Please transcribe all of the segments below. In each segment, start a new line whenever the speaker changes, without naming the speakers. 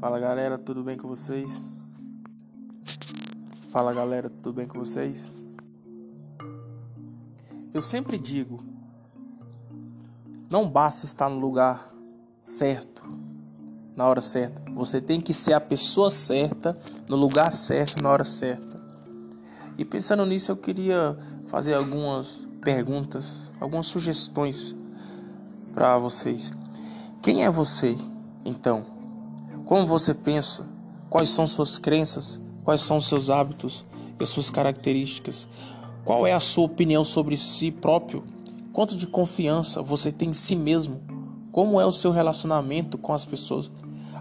Fala galera, tudo bem com vocês? Fala galera, tudo bem com vocês? Eu sempre digo, não basta estar no lugar certo, na hora certa. Você tem que ser a pessoa certa, no lugar certo, na hora certa. E pensando nisso, eu queria fazer algumas perguntas, algumas sugestões para vocês. Quem é você, então? Como você pensa? Quais são suas crenças? Quais são seus hábitos e suas características? Qual é a sua opinião sobre si próprio? Quanto de confiança você tem em si mesmo? Como é o seu relacionamento com as pessoas?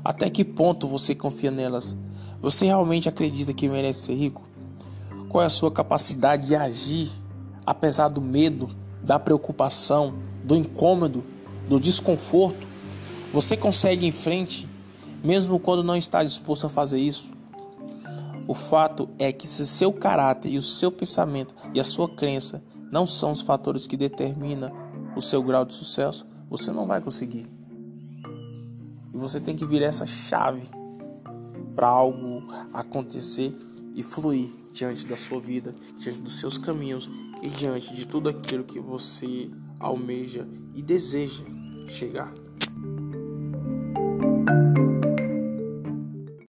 Até que ponto você confia nelas? Você realmente acredita que merece ser rico? Qual é a sua capacidade de agir apesar do medo, da preocupação, do incômodo, do desconforto? Você consegue ir em frente mesmo quando não está disposto a fazer isso. O fato é que se seu caráter e o seu pensamento e a sua crença não são os fatores que determinam o seu grau de sucesso, você não vai conseguir. E você tem que virar essa chave para algo acontecer e fluir diante da sua vida, diante dos seus caminhos e diante de tudo aquilo que você almeja e deseja chegar.